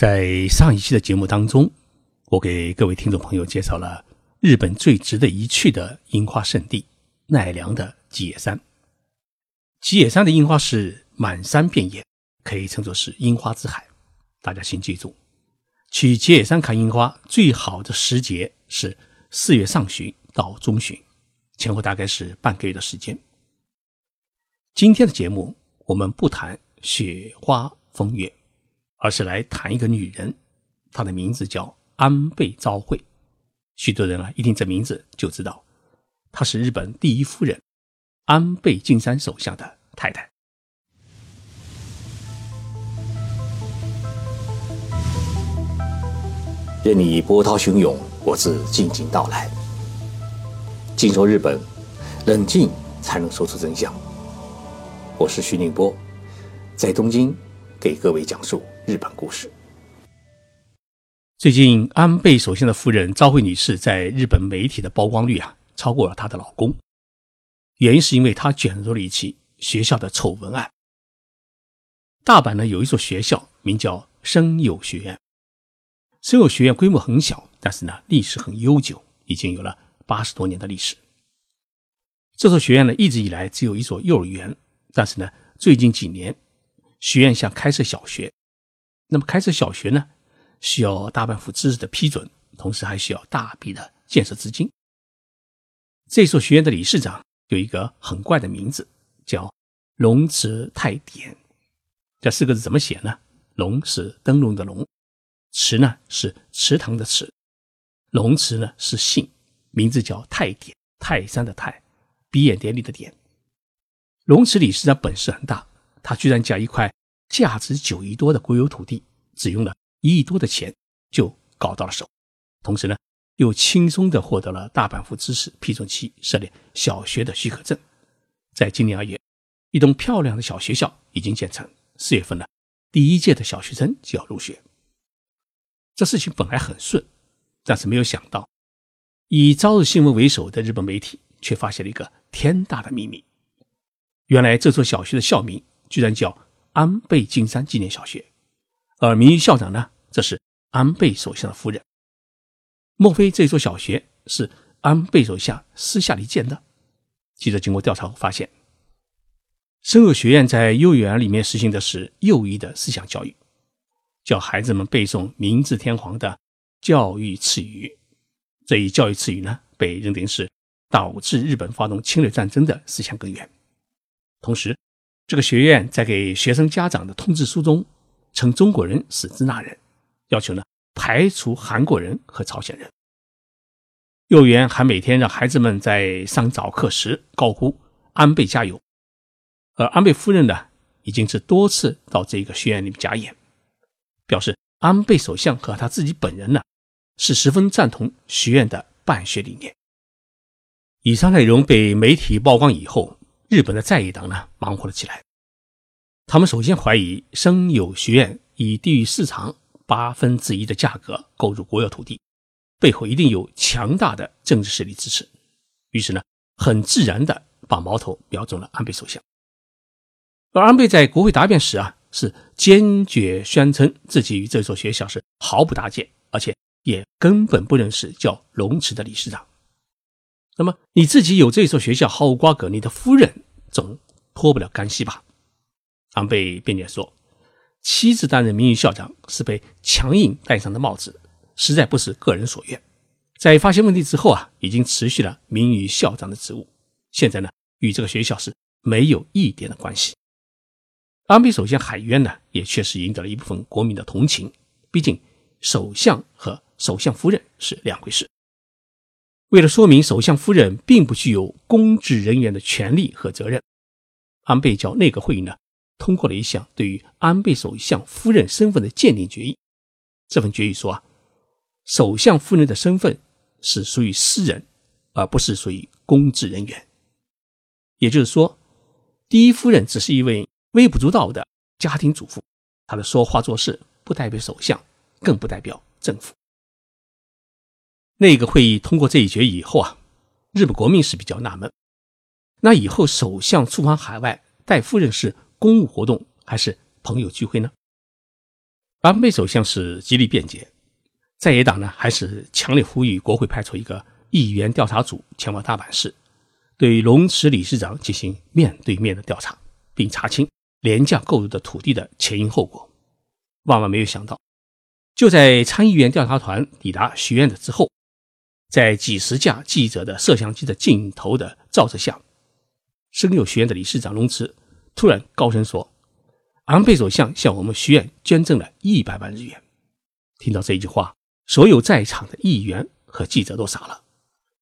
在上一期的节目当中，我给各位听众朋友介绍了日本最值得一去的樱花圣地奈良的吉野山。吉野山的樱花是满山遍野，可以称作是樱花之海。大家请记住，去吉野山看樱花最好的时节是四月上旬到中旬，前后大概是半个月的时间。今天的节目我们不谈雪花风月。而是来谈一个女人，她的名字叫安倍昭惠。许多人啊，一听这名字就知道，她是日本第一夫人安倍晋三首相的太太。任你波涛汹涌，我自静静到来。静说日本，冷静才能说出真相。我是徐宁波，在东京给各位讲述。日本故事。最近，安倍首相的夫人昭惠女士在日本媒体的曝光率啊，超过了她的老公。原因是因为她卷入了一起学校的丑闻案。大阪呢有一所学校，名叫生友学院。生友学院规模很小，但是呢历史很悠久，已经有了八十多年的历史。这所学院呢一直以来只有一所幼儿园，但是呢最近几年，学院想开设小学。那么开设小学呢，需要大半府知事的批准，同时还需要大笔的建设资金。这所学院的理事长有一个很怪的名字，叫龙池太典。这四个字怎么写呢？龙是灯笼的龙，池呢是池塘的池，龙池呢是姓，名字叫太典，泰山的泰，鼻眼典礼的典。龙池理事长本事很大，他居然将一块。价值九亿多的国有土地，只用了一亿多的钱就搞到了手，同时呢，又轻松地获得了大阪府知事批准其设立小学的许可证。在今年二月，一栋漂亮的小学校已经建成，四月份呢，第一届的小学生就要入学。这事情本来很顺，但是没有想到，以朝日新闻为首的日本媒体却发现了一个天大的秘密：原来这所小学的校名居然叫。安倍晋三纪念小学，而名誉校长呢，则是安倍首相的夫人。莫非这所小学是安倍首相私下里建的？记者经过调查后发现，生友学院在幼儿园里面实行的是右翼的思想教育，教孩子们背诵明治天皇的教育赐语。这一教育赐语呢，被认定是导致日本发动侵略战争的思想根源。同时，这个学院在给学生家长的通知书中，称中国人是支那人，要求呢排除韩国人和朝鲜人。幼儿园还每天让孩子们在上早课时高呼“安倍加油”，而安倍夫人呢，已经是多次到这个学院里面讲演，表示安倍首相和他自己本人呢，是十分赞同学院的办学理念。以上内容被媒体曝光以后。日本的在野党呢，忙活了起来。他们首先怀疑生友学院以低于市场八分之一的价格购入国有土地，背后一定有强大的政治势力支持。于是呢，很自然的把矛头瞄准了安倍首相。而安倍在国会答辩时啊，是坚决宣称自己与这所学校是毫不搭界，而且也根本不认识叫龙池的理事长。那么你自己有这所学校毫无瓜葛，你的夫人总脱不了干系吧？安倍辩解说，妻子担任名誉校长是被强硬戴上的帽子，实在不是个人所愿。在发现问题之后啊，已经辞去了名誉校长的职务，现在呢，与这个学校是没有一点的关系。安倍首相海冤呢，也确实赢得了一部分国民的同情，毕竟首相和首相夫人是两回事。为了说明首相夫人并不具有公职人员的权利和责任，安倍叫内阁会议呢通过了一项对于安倍首相夫人身份的鉴定决议。这份决议说啊，首相夫人的身份是属于私人，而不是属于公职人员。也就是说，第一夫人只是一位微不足道的家庭主妇，她的说话做事不代表首相，更不代表政府。那个会议通过这一决议以后啊，日本国民是比较纳闷，那以后首相出访海外带夫人是公务活动还是朋友聚会呢？安倍首相是极力辩解，在野党呢还是强烈呼吁国会派出一个议员调查组前往大阪市，对龙池理事长进行面对面的调查，并查清廉价购入的土地的前因后果。万万没有想到，就在参议员调查团抵达学院的之后，在几十架记者的摄像机的镜头的照射下，生友学院的理事长龙池突然高声说。安倍首相向我们学院捐赠了一百万日元。听到这句话，所有在场的议员和记者都傻了。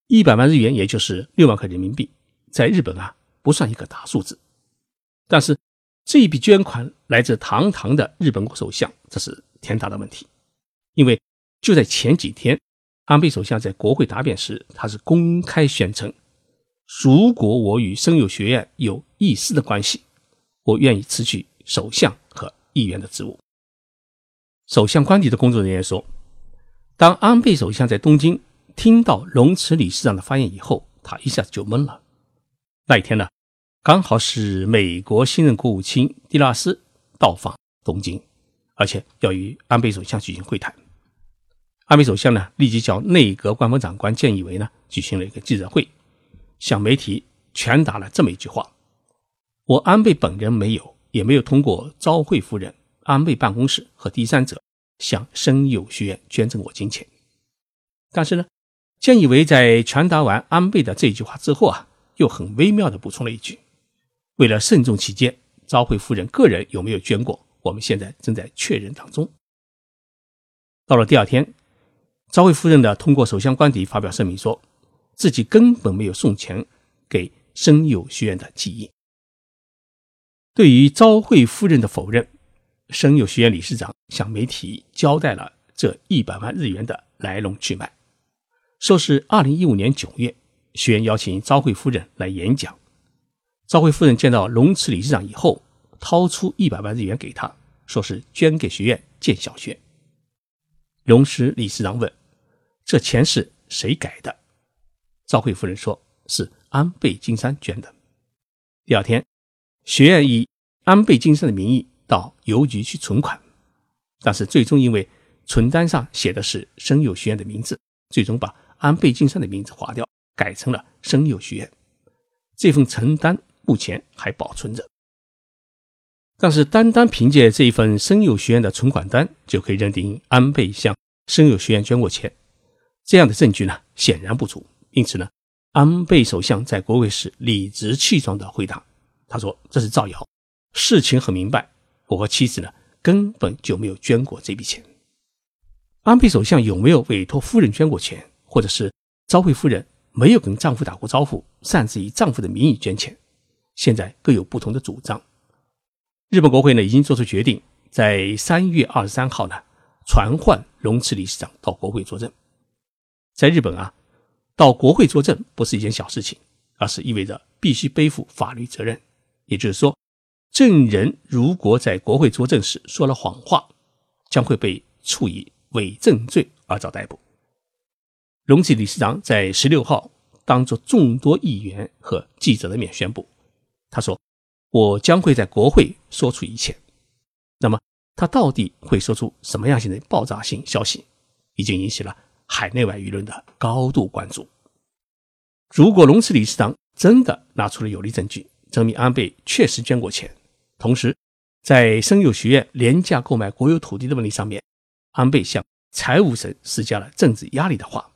一百万日元，也就是六万块人民币，在日本啊不算一个大数字。但是这一笔捐款来自堂堂的日本首相，这是天大的问题。因为就在前几天，安倍首相在国会答辩时，他是公开宣称：如果我与声友学院有一丝的关系，我愿意辞去。首相和议员的职务。首相官邸的工作人员说，当安倍首相在东京听到龙池理事长的发言以后，他一下子就懵了。那一天呢，刚好是美国新任国务卿蒂拉斯到访东京，而且要与安倍首相举行会谈。安倍首相呢，立即叫内阁官房长官菅义伟呢举行了一个记者会，向媒体传达了这么一句话：“我安倍本人没有。”也没有通过昭惠夫人、安倍办公室和第三者向生友学院捐赠过金钱。但是呢，菅义伟在传达完安倍的这句话之后啊，又很微妙的补充了一句：“为了慎重起见，昭惠夫人个人有没有捐过，我们现在正在确认当中。”到了第二天，昭惠夫人呢通过首相官邸发表声明，说自己根本没有送钱给生友学院的记忆。对于昭惠夫人的否认，生友学院理事长向媒体交代了这一百万日元的来龙去脉，说是二零一五年九月，学院邀请昭惠夫人来演讲，昭惠夫人见到龙池理事长以后，掏出一百万日元给他，说是捐给学院建小学。龙池理事长问：“这钱是谁给的？”昭惠夫人说：“是安倍晋三捐的。”第二天。学院以安倍晋三的名义到邮局去存款，但是最终因为存单上写的是生友学院的名字，最终把安倍晋三的名字划掉，改成了生友学院。这份存单目前还保存着，但是单单凭借这一份生友学院的存款单就可以认定安倍向生友学院捐过钱，这样的证据呢显然不足。因此呢，安倍首相在国会时理直气壮地回答。他说：“这是造谣，事情很明白。我和妻子呢，根本就没有捐过这笔钱。安倍首相有没有委托夫人捐过钱，或者是昭惠夫人没有跟丈夫打过招呼，擅自以丈夫的名义捐钱？现在各有不同的主张。日本国会呢，已经做出决定，在三月二十三号呢，传唤龙池理事长到国会作证。在日本啊，到国会作证不是一件小事情，而是意味着必须背负法律责任。”也就是说，证人如果在国会作证时说了谎话，将会被处以伪证罪而遭逮捕。龙崎理事长在十六号当着众多议员和记者的面宣布，他说：“我将会在国会说出一切。”那么，他到底会说出什么样性的爆炸性消息，已经引起了海内外舆论的高度关注。如果龙池理事长真的拿出了有力证据，证明安倍确实捐过钱，同时，在生友学院廉价购买国有土地的问题上面，安倍向财务省施加了政治压力的话，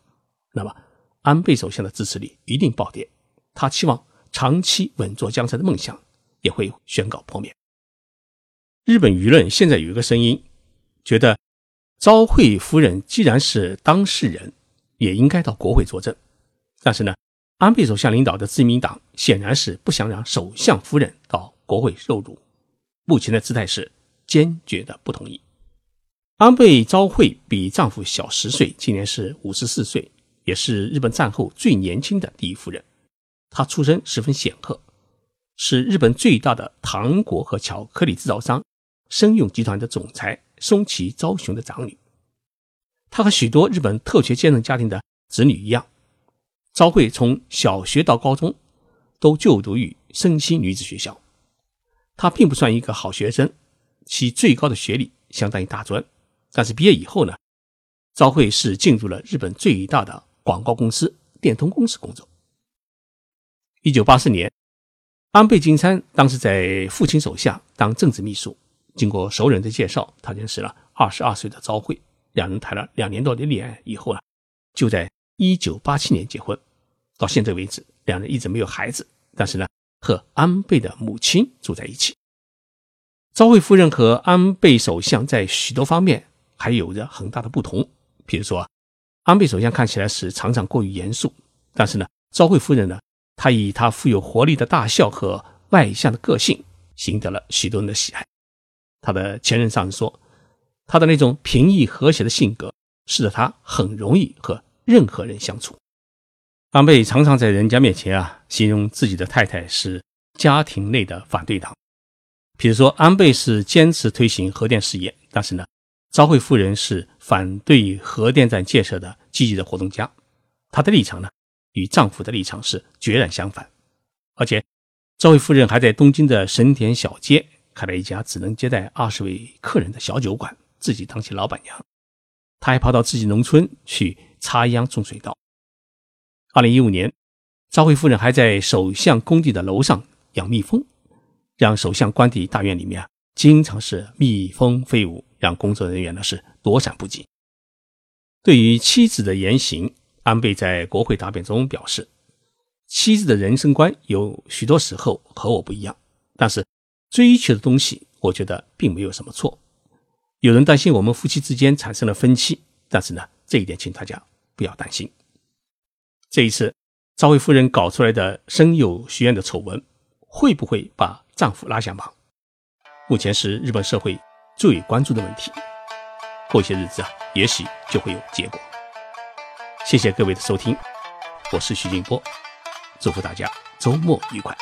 那么安倍首相的支持率一定暴跌，他期望长期稳坐江山的梦想也会宣告破灭。日本舆论现在有一个声音，觉得昭惠夫人既然是当事人，也应该到国会作证，但是呢？安倍首相领导的自民党显然是不想让首相夫人到国会受辱，目前的姿态是坚决的不同意。安倍昭惠比丈夫小十岁，今年是五十四岁，也是日本战后最年轻的第一夫人。她出身十分显赫，是日本最大的糖果和巧克力制造商生用集团的总裁松崎昭雄的长女。她和许多日本特权阶层家庭的子女一样。昭惠从小学到高中都就读于升心女子学校，她并不算一个好学生，其最高的学历相当于大专，但是毕业以后呢，昭惠是进入了日本最大的广告公司电通公司工作。一九八四年，安倍晋三当时在父亲手下当政治秘书，经过熟人的介绍，他认识了二十二岁的昭惠，两人谈了两年多的恋爱以后呢，就在一九八七年结婚。到现在为止，两人一直没有孩子，但是呢，和安倍的母亲住在一起。昭惠夫人和安倍首相在许多方面还有着很大的不同。比如说，安倍首相看起来是常常过于严肃，但是呢，昭惠夫人呢，她以她富有活力的大笑和外向的个性，赢得了许多人的喜爱。他的前任上司说，他的那种平易和谐的性格，使得他很容易和任何人相处。安倍常常在人家面前啊，形容自己的太太是家庭内的反对党。比如说，安倍是坚持推行核电事业，但是呢，昭惠夫人是反对核电站建设的积极的活动家。她的立场呢，与丈夫的立场是决然相反。而且，昭惠夫人还在东京的神田小街开了一家只能接待二十位客人的小酒馆，自己当起老板娘。他还跑到自己农村去插秧种水稻。二零一五年，昭惠夫人还在首相工地的楼上养蜜蜂。让首相官邸大院里面啊，经常是蜜蜂飞舞，让工作人员呢是躲闪不及。对于妻子的言行，安倍在国会答辩中表示，妻子的人生观有许多时候和我不一样，但是追求的东西，我觉得并没有什么错。有人担心我们夫妻之间产生了分歧，但是呢，这一点请大家不要担心。这一次，赵薇夫人搞出来的生有学院的丑闻，会不会把？丈夫拉下马，目前是日本社会最关注的问题。过些日子啊，也许就会有结果。谢谢各位的收听，我是徐静波，祝福大家周末愉快。